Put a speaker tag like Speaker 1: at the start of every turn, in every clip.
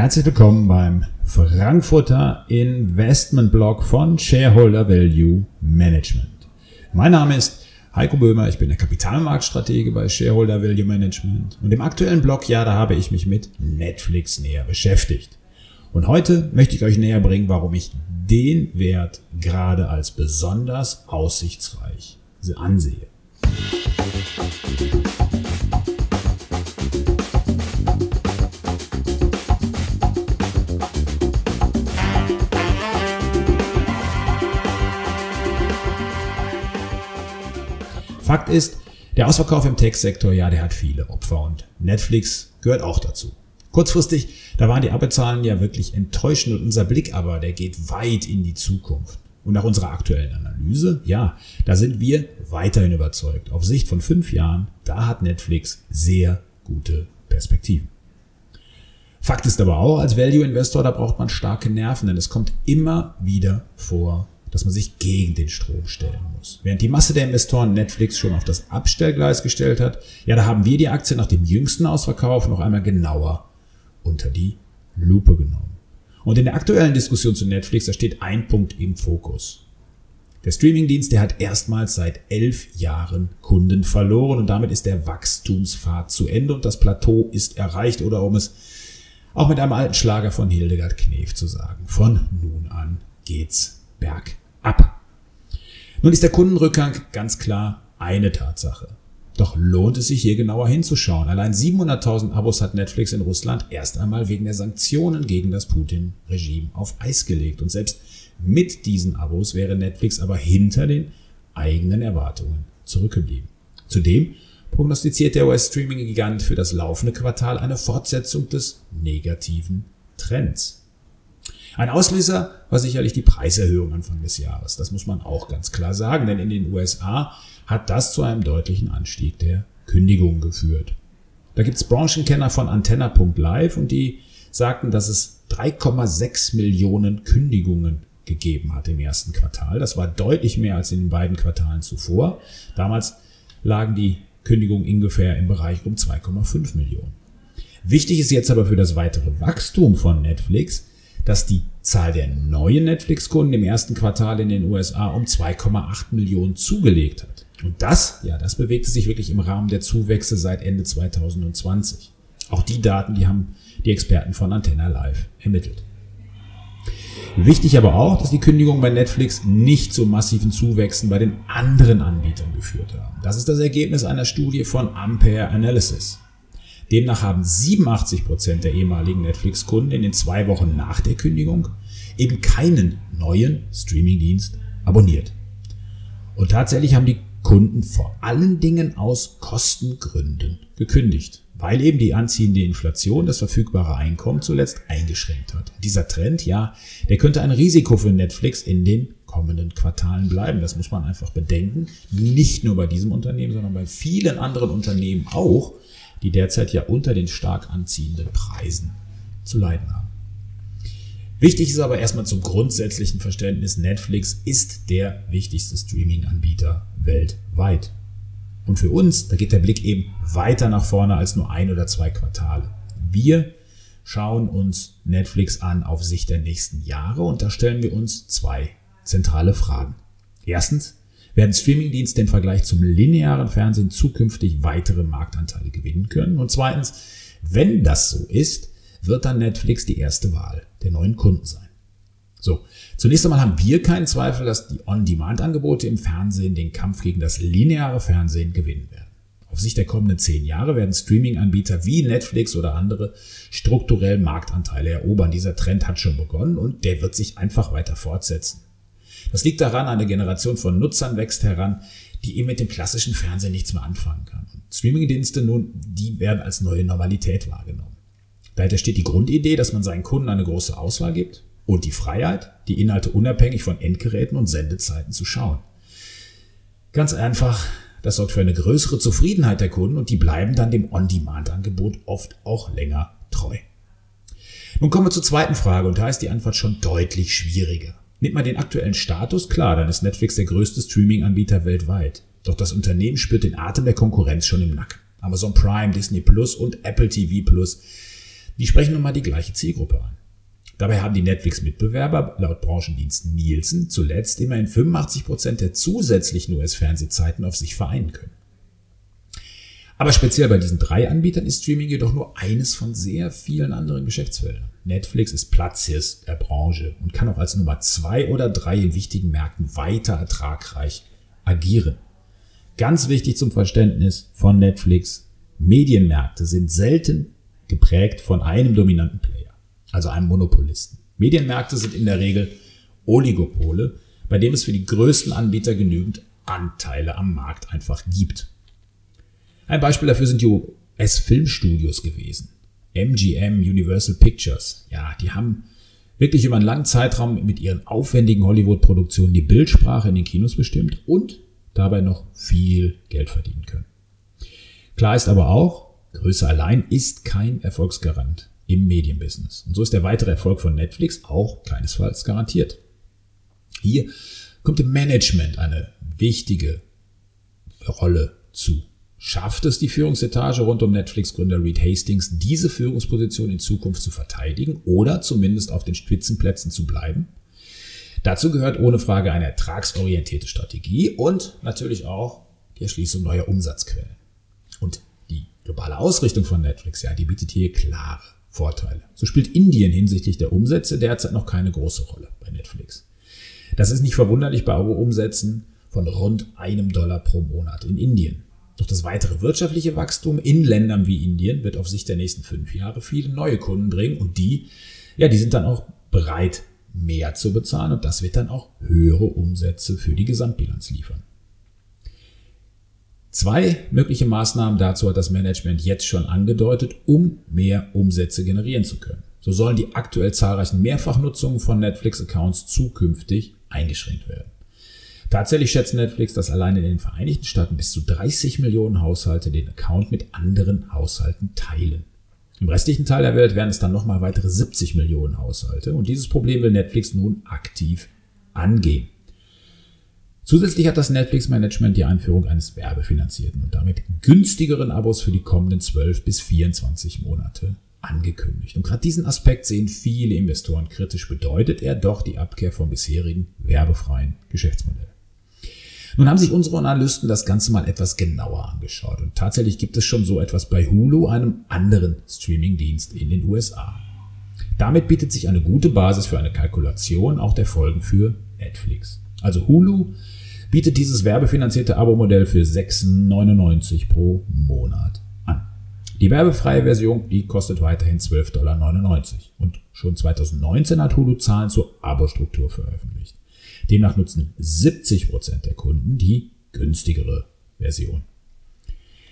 Speaker 1: Herzlich willkommen beim Frankfurter Investment Blog von Shareholder Value Management. Mein Name ist Heiko Böhmer, ich bin der Kapitalmarktstratege bei Shareholder Value Management und im aktuellen Blog, ja, da habe ich mich mit Netflix näher beschäftigt. Und heute möchte ich euch näher bringen, warum ich den Wert gerade als besonders aussichtsreich ansehe. Fakt ist, der Ausverkauf im Tech-Sektor, ja, der hat viele Opfer und Netflix gehört auch dazu. Kurzfristig, da waren die Abbezahlen ja wirklich enttäuschend und unser Blick aber, der geht weit in die Zukunft. Und nach unserer aktuellen Analyse, ja, da sind wir weiterhin überzeugt. Auf Sicht von fünf Jahren, da hat Netflix sehr gute Perspektiven. Fakt ist aber auch, als Value Investor, da braucht man starke Nerven, denn es kommt immer wieder vor, dass man sich gegen den Strom stellen muss. Während die Masse der Investoren Netflix schon auf das Abstellgleis gestellt hat, ja, da haben wir die Aktie nach dem jüngsten Ausverkauf noch einmal genauer unter die Lupe genommen. Und in der aktuellen Diskussion zu Netflix, da steht ein Punkt im Fokus. Der Streamingdienst, der hat erstmals seit elf Jahren Kunden verloren und damit ist der Wachstumspfad zu Ende und das Plateau ist erreicht oder um es auch mit einem alten Schlager von Hildegard Knef zu sagen, von nun an geht's berg ab. Nun ist der Kundenrückgang ganz klar eine Tatsache. Doch lohnt es sich hier genauer hinzuschauen. Allein 700.000 Abos hat Netflix in Russland erst einmal wegen der Sanktionen gegen das Putin-Regime auf Eis gelegt. Und selbst mit diesen Abos wäre Netflix aber hinter den eigenen Erwartungen zurückgeblieben. Zudem prognostiziert der US-Streaming-Gigant für das laufende Quartal eine Fortsetzung des negativen Trends. Ein Auslöser war sicherlich die Preiserhöhung Anfang des Jahres. Das muss man auch ganz klar sagen, denn in den USA hat das zu einem deutlichen Anstieg der Kündigungen geführt. Da gibt's Branchenkenner von Antenna.live und die sagten, dass es 3,6 Millionen Kündigungen gegeben hat im ersten Quartal. Das war deutlich mehr als in den beiden Quartalen zuvor. Damals lagen die Kündigungen ungefähr im Bereich um 2,5 Millionen. Wichtig ist jetzt aber für das weitere Wachstum von Netflix, dass die Zahl der neuen Netflix-Kunden im ersten Quartal in den USA um 2,8 Millionen zugelegt hat. Und das, ja, das bewegte sich wirklich im Rahmen der Zuwächse seit Ende 2020. Auch die Daten, die haben die Experten von Antenna Live ermittelt. Wichtig aber auch, dass die Kündigungen bei Netflix nicht zu massiven Zuwächsen bei den anderen Anbietern geführt haben. Das ist das Ergebnis einer Studie von Ampere Analysis. Demnach haben 87 Prozent der ehemaligen Netflix-Kunden in den zwei Wochen nach der Kündigung eben keinen neuen Streamingdienst abonniert. Und tatsächlich haben die Kunden vor allen Dingen aus Kostengründen gekündigt, weil eben die anziehende Inflation das verfügbare Einkommen zuletzt eingeschränkt hat. Und dieser Trend, ja, der könnte ein Risiko für Netflix in den kommenden Quartalen bleiben. Das muss man einfach bedenken. Nicht nur bei diesem Unternehmen, sondern bei vielen anderen Unternehmen auch, die derzeit ja unter den stark anziehenden Preisen zu leiden haben. Wichtig ist aber erstmal zum grundsätzlichen Verständnis, Netflix ist der wichtigste Streaming-Anbieter weltweit. Und für uns, da geht der Blick eben weiter nach vorne als nur ein oder zwei Quartale. Wir schauen uns Netflix an auf Sicht der nächsten Jahre und da stellen wir uns zwei zentrale Fragen. Erstens, werden Streamingdienste im Vergleich zum linearen Fernsehen zukünftig weitere Marktanteile gewinnen können. Und zweitens, wenn das so ist, wird dann Netflix die erste Wahl der neuen Kunden sein. So, zunächst einmal haben wir keinen Zweifel, dass die On-Demand-Angebote im Fernsehen den Kampf gegen das lineare Fernsehen gewinnen werden. Auf Sicht der kommenden zehn Jahre werden Streaming-Anbieter wie Netflix oder andere strukturell Marktanteile erobern. Dieser Trend hat schon begonnen und der wird sich einfach weiter fortsetzen. Das liegt daran, eine Generation von Nutzern wächst heran, die eben mit dem klassischen Fernsehen nichts mehr anfangen kann. Streamingdienste nun, die werden als neue Normalität wahrgenommen. Dahinter steht die Grundidee, dass man seinen Kunden eine große Auswahl gibt und die Freiheit, die Inhalte unabhängig von Endgeräten und Sendezeiten zu schauen. Ganz einfach, das sorgt für eine größere Zufriedenheit der Kunden und die bleiben dann dem On-Demand-Angebot oft auch länger treu. Nun kommen wir zur zweiten Frage und da ist die Antwort schon deutlich schwieriger. Nimmt man den aktuellen Status, klar, dann ist Netflix der größte Streaming-Anbieter weltweit. Doch das Unternehmen spürt den Atem der Konkurrenz schon im Nacken. Amazon Prime, Disney Plus und Apple TV Plus, Die sprechen nun mal die gleiche Zielgruppe an. Dabei haben die Netflix-Mitbewerber laut Branchendienst Nielsen zuletzt immerhin 85 Prozent der zusätzlichen US-Fernsehzeiten auf sich vereinen können. Aber speziell bei diesen drei Anbietern ist Streaming jedoch nur eines von sehr vielen anderen Geschäftsfeldern. Netflix ist Platzhirst der Branche und kann auch als Nummer zwei oder drei in wichtigen Märkten weiter ertragreich agieren. Ganz wichtig zum Verständnis von Netflix. Medienmärkte sind selten geprägt von einem dominanten Player, also einem Monopolisten. Medienmärkte sind in der Regel Oligopole, bei dem es für die größten Anbieter genügend Anteile am Markt einfach gibt. Ein Beispiel dafür sind die US-Filmstudios gewesen. MGM, Universal Pictures. Ja, die haben wirklich über einen langen Zeitraum mit ihren aufwendigen Hollywood-Produktionen die Bildsprache in den Kinos bestimmt und dabei noch viel Geld verdienen können. Klar ist aber auch, Größe allein ist kein Erfolgsgarant im Medienbusiness. Und so ist der weitere Erfolg von Netflix auch keinesfalls garantiert. Hier kommt dem Management eine wichtige Rolle zu. Schafft es die Führungsetage rund um Netflix-Gründer Reed Hastings, diese Führungsposition in Zukunft zu verteidigen oder zumindest auf den Spitzenplätzen zu bleiben? Dazu gehört ohne Frage eine ertragsorientierte Strategie und natürlich auch die Erschließung neuer Umsatzquellen. Und die globale Ausrichtung von Netflix, ja, die bietet hier klare Vorteile. So spielt Indien hinsichtlich der Umsätze derzeit noch keine große Rolle bei Netflix. Das ist nicht verwunderlich bei Umsätzen von rund einem Dollar pro Monat in Indien. Doch das weitere wirtschaftliche Wachstum in Ländern wie Indien wird auf Sicht der nächsten fünf Jahre viele neue Kunden bringen und die, ja, die sind dann auch bereit, mehr zu bezahlen und das wird dann auch höhere Umsätze für die Gesamtbilanz liefern. Zwei mögliche Maßnahmen dazu hat das Management jetzt schon angedeutet, um mehr Umsätze generieren zu können. So sollen die aktuell zahlreichen Mehrfachnutzungen von Netflix-Accounts zukünftig eingeschränkt werden. Tatsächlich schätzt Netflix, dass allein in den Vereinigten Staaten bis zu 30 Millionen Haushalte den Account mit anderen Haushalten teilen. Im restlichen Teil der Welt werden es dann nochmal weitere 70 Millionen Haushalte und dieses Problem will Netflix nun aktiv angehen. Zusätzlich hat das Netflix-Management die Einführung eines werbefinanzierten und damit günstigeren Abos für die kommenden 12 bis 24 Monate angekündigt. Und gerade diesen Aspekt sehen viele Investoren kritisch, bedeutet er doch die Abkehr vom bisherigen werbefreien Geschäftsmodell. Nun haben sich unsere Analysten das Ganze mal etwas genauer angeschaut und tatsächlich gibt es schon so etwas bei Hulu, einem anderen Streamingdienst in den USA. Damit bietet sich eine gute Basis für eine Kalkulation auch der Folgen für Netflix. Also Hulu bietet dieses werbefinanzierte Abo-Modell für 6,99 pro Monat an. Die werbefreie Version, die kostet weiterhin 12,99 Dollar. Und schon 2019 hat Hulu Zahlen zur Abo-Struktur veröffentlicht. Demnach nutzen 70% der Kunden die günstigere Version.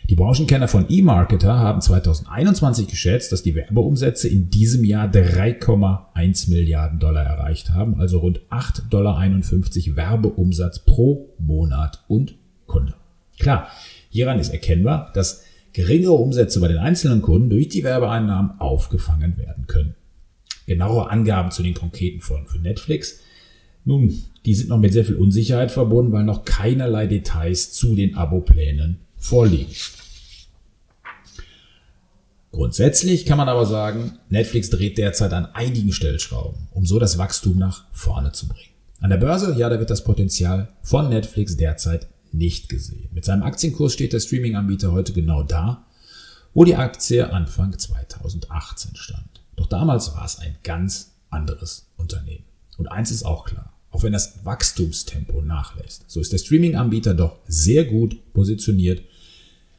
Speaker 1: Die Branchenkenner von eMarketer haben 2021 geschätzt, dass die Werbeumsätze in diesem Jahr 3,1 Milliarden Dollar erreicht haben, also rund 8,51 Dollar Werbeumsatz pro Monat und Kunde. Klar, hieran ist erkennbar, dass geringere Umsätze bei den einzelnen Kunden durch die Werbeeinnahmen aufgefangen werden können. Genauere Angaben zu den konkreten Folgen für Netflix nun, die sind noch mit sehr viel Unsicherheit verbunden, weil noch keinerlei Details zu den Abo-Plänen vorliegen. Grundsätzlich kann man aber sagen, Netflix dreht derzeit an einigen Stellschrauben, um so das Wachstum nach vorne zu bringen. An der Börse, ja, da wird das Potenzial von Netflix derzeit nicht gesehen. Mit seinem Aktienkurs steht der Streaming-Anbieter heute genau da, wo die Aktie Anfang 2018 stand. Doch damals war es ein ganz anderes Unternehmen. Und eins ist auch klar. Auch wenn das Wachstumstempo nachlässt, so ist der Streaming-Anbieter doch sehr gut positioniert,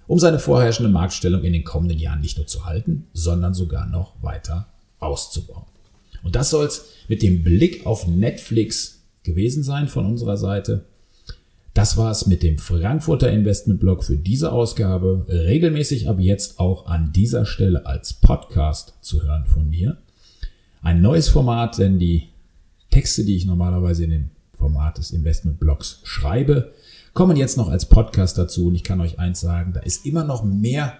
Speaker 1: um seine vorherrschende Marktstellung in den kommenden Jahren nicht nur zu halten, sondern sogar noch weiter auszubauen. Und das soll es mit dem Blick auf Netflix gewesen sein von unserer Seite. Das war es mit dem Frankfurter Investmentblog für diese Ausgabe. Regelmäßig ab jetzt auch an dieser Stelle als Podcast zu hören von mir. Ein neues Format, denn die Texte, die ich normalerweise in dem Format des Investmentblogs schreibe, kommen jetzt noch als Podcast dazu. Und ich kann euch eins sagen, da ist immer noch mehr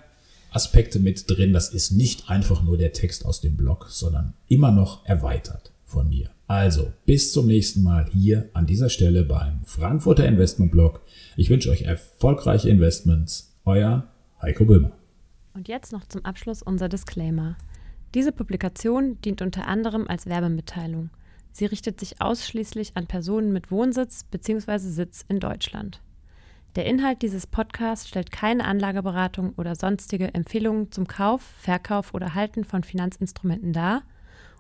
Speaker 1: Aspekte mit drin. Das ist nicht einfach nur der Text aus dem Blog, sondern immer noch erweitert von mir. Also, bis zum nächsten Mal hier an dieser Stelle beim Frankfurter Investmentblog. Ich wünsche euch erfolgreiche Investments. Euer Heiko Böhmer.
Speaker 2: Und jetzt noch zum Abschluss unser Disclaimer. Diese Publikation dient unter anderem als Werbemitteilung. Sie richtet sich ausschließlich an Personen mit Wohnsitz bzw. Sitz in Deutschland. Der Inhalt dieses Podcasts stellt keine Anlageberatung oder sonstige Empfehlungen zum Kauf, Verkauf oder Halten von Finanzinstrumenten dar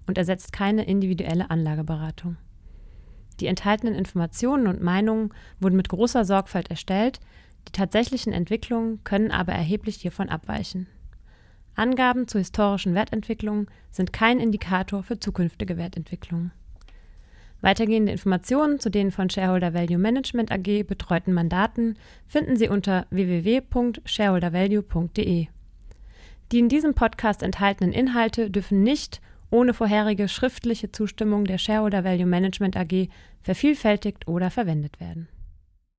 Speaker 2: und ersetzt keine individuelle Anlageberatung. Die enthaltenen Informationen und Meinungen wurden mit großer Sorgfalt erstellt, die tatsächlichen Entwicklungen können aber erheblich hiervon abweichen. Angaben zu historischen Wertentwicklungen sind kein Indikator für zukünftige Wertentwicklungen. Weitergehende Informationen zu den von Shareholder Value Management AG betreuten Mandaten finden Sie unter www.shareholdervalue.de. Die in diesem Podcast enthaltenen Inhalte dürfen nicht ohne vorherige schriftliche Zustimmung der Shareholder Value Management AG vervielfältigt oder verwendet werden